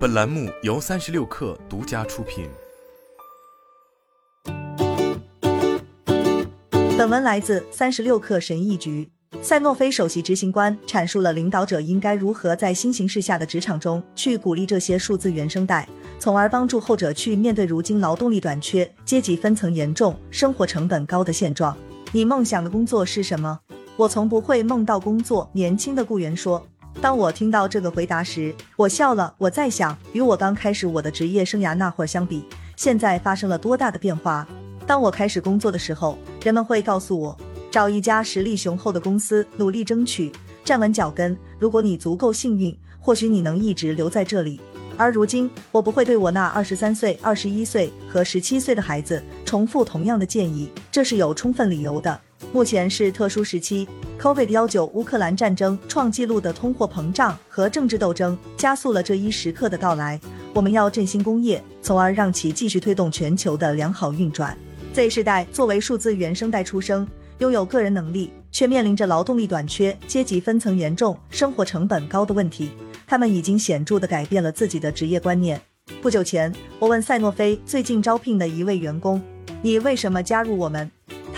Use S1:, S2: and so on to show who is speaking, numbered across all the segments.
S1: 本栏目由三十六氪独家出品。
S2: 本文来自三十六氪神译局。赛诺菲首席执行官阐述了领导者应该如何在新形势下的职场中去鼓励这些数字原生代，从而帮助后者去面对如今劳动力短缺、阶级分层严重、生活成本高的现状。你梦想的工作是什么？我从不会梦到工作。年轻的雇员说。当我听到这个回答时，我笑了。我在想，与我刚开始我的职业生涯那会儿相比，现在发生了多大的变化？当我开始工作的时候，人们会告诉我，找一家实力雄厚的公司，努力争取，站稳脚跟。如果你足够幸运，或许你能一直留在这里。而如今，我不会对我那二十三岁、二十一岁和十七岁的孩子重复同样的建议，这是有充分理由的。目前是特殊时期。Covid 幺九乌克兰战争创纪录的通货膨胀和政治斗争加速了这一时刻的到来。我们要振兴工业，从而让其继续推动全球的良好运转。Z 世代作为数字原生代出生，拥有个人能力，却面临着劳动力短缺、阶级分层严重、生活成本高的问题。他们已经显著地改变了自己的职业观念。不久前，我问赛诺菲最近招聘的一位员工：“你为什么加入我们？”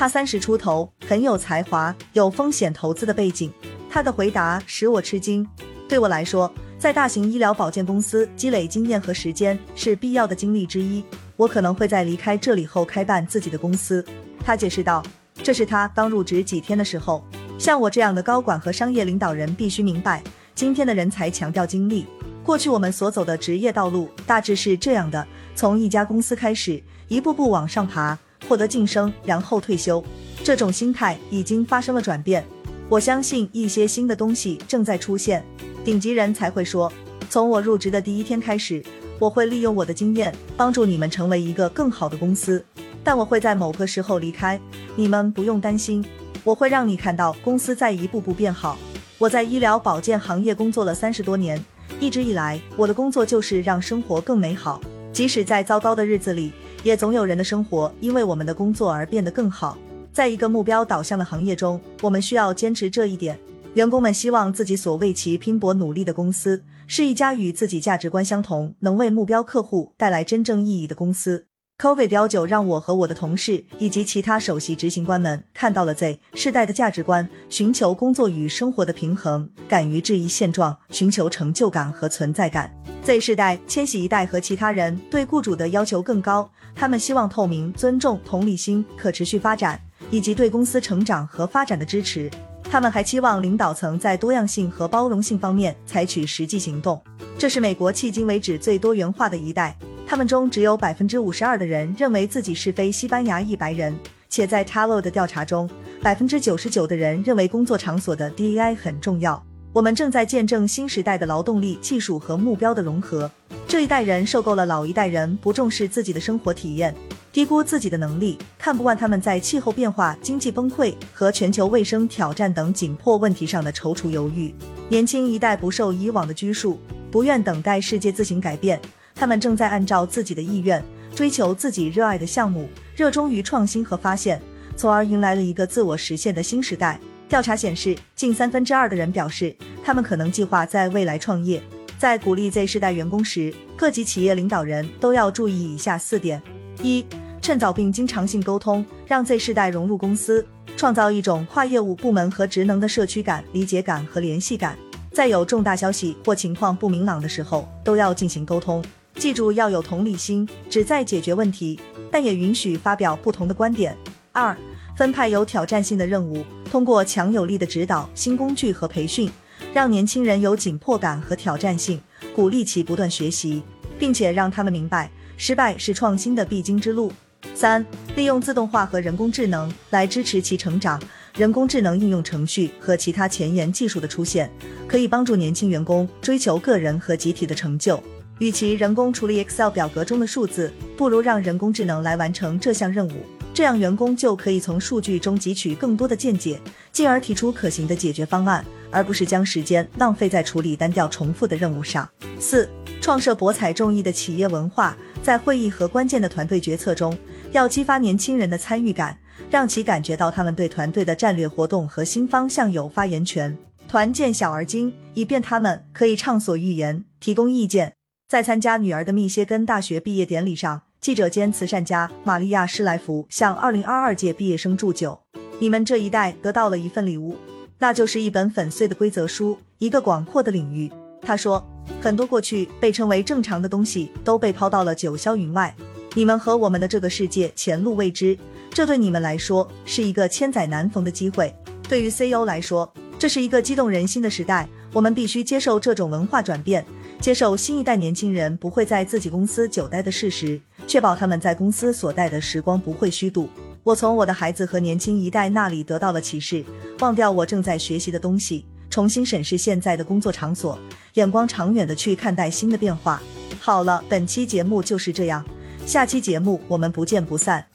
S2: 他三十出头，很有才华，有风险投资的背景。他的回答使我吃惊。对我来说，在大型医疗保健公司积累经验和时间是必要的经历之一。我可能会在离开这里后开办自己的公司。他解释道：“这是他刚入职几天的时候。像我这样的高管和商业领导人必须明白，今天的人才强调经历。过去我们所走的职业道路大致是这样的：从一家公司开始，一步步往上爬。”获得晋升，然后退休，这种心态已经发生了转变。我相信一些新的东西正在出现。顶级人才会说：“从我入职的第一天开始，我会利用我的经验帮助你们成为一个更好的公司。但我会在某个时候离开，你们不用担心。我会让你看到公司在一步步变好。”我在医疗保健行业工作了三十多年，一直以来我的工作就是让生活更美好，即使在糟糕的日子里。也总有人的生活因为我们的工作而变得更好。在一个目标导向的行业中，我们需要坚持这一点。员工们希望自己所为其拼搏努力的公司是一家与自己价值观相同、能为目标客户带来真正意义的公司。Covid 幺九让我和我的同事以及其他首席执行官们看到了 Z 世代的价值观：寻求工作与生活的平衡，敢于质疑现状，寻求成就感和存在感。Z 世代、千禧一代和其他人对雇主的要求更高，他们希望透明、尊重、同理心、可持续发展，以及对公司成长和发展的支持。他们还期望领导层在多样性和包容性方面采取实际行动。这是美国迄今为止最多元化的一代。他们中只有百分之五十二的人认为自己是非西班牙裔白人，且在 t a l o 的调查中，百分之九十九的人认为工作场所的 DEI 很重要。我们正在见证新时代的劳动力、技术和目标的融合。这一代人受够了老一代人不重视自己的生活体验、低估自己的能力、看不惯他们在气候变化、经济崩溃和全球卫生挑战等紧迫问题上的踌躇犹豫。年轻一代不受以往的拘束，不愿等待世界自行改变，他们正在按照自己的意愿追求自己热爱的项目，热衷于创新和发现，从而迎来了一个自我实现的新时代。调查显示，近三分之二的人表示，他们可能计划在未来创业。在鼓励 Z 世代员工时，各级企业领导人都要注意以下四点：一、趁早并经常性沟通，让 Z 世代融入公司，创造一种跨业务部门和职能的社区感、理解感和联系感。在有重大消息或情况不明朗的时候，都要进行沟通。记住要有同理心，旨在解决问题，但也允许发表不同的观点。二、分派有挑战性的任务。通过强有力的指导、新工具和培训，让年轻人有紧迫感和挑战性，鼓励其不断学习，并且让他们明白失败是创新的必经之路。三、利用自动化和人工智能来支持其成长。人工智能应用程序和其他前沿技术的出现，可以帮助年轻员工追求个人和集体的成就。与其人工处理 Excel 表格中的数字，不如让人工智能来完成这项任务。这样，员工就可以从数据中汲取更多的见解，进而提出可行的解决方案，而不是将时间浪费在处理单调重复的任务上。四、创设博采众议的企业文化，在会议和关键的团队决策中，要激发年轻人的参与感，让其感觉到他们对团队的战略活动和新方向有发言权。团建小而精，以便他们可以畅所欲言，提供意见。在参加女儿的密歇根大学毕业典礼上，记者兼慈善家玛利亚·施莱弗向2022届毕业生祝酒：“你们这一代得到了一份礼物，那就是一本粉碎的规则书，一个广阔的领域。”他说：“很多过去被称为正常的东西都被抛到了九霄云外。你们和我们的这个世界前路未知，这对你们来说是一个千载难逢的机会。对于 CEO 来说，这是一个激动人心的时代。我们必须接受这种文化转变。”接受新一代年轻人不会在自己公司久待的事实，确保他们在公司所待的时光不会虚度。我从我的孩子和年轻一代那里得到了启示：忘掉我正在学习的东西，重新审视现在的工作场所，眼光长远的去看待新的变化。好了，本期节目就是这样，下期节目我们不见不散。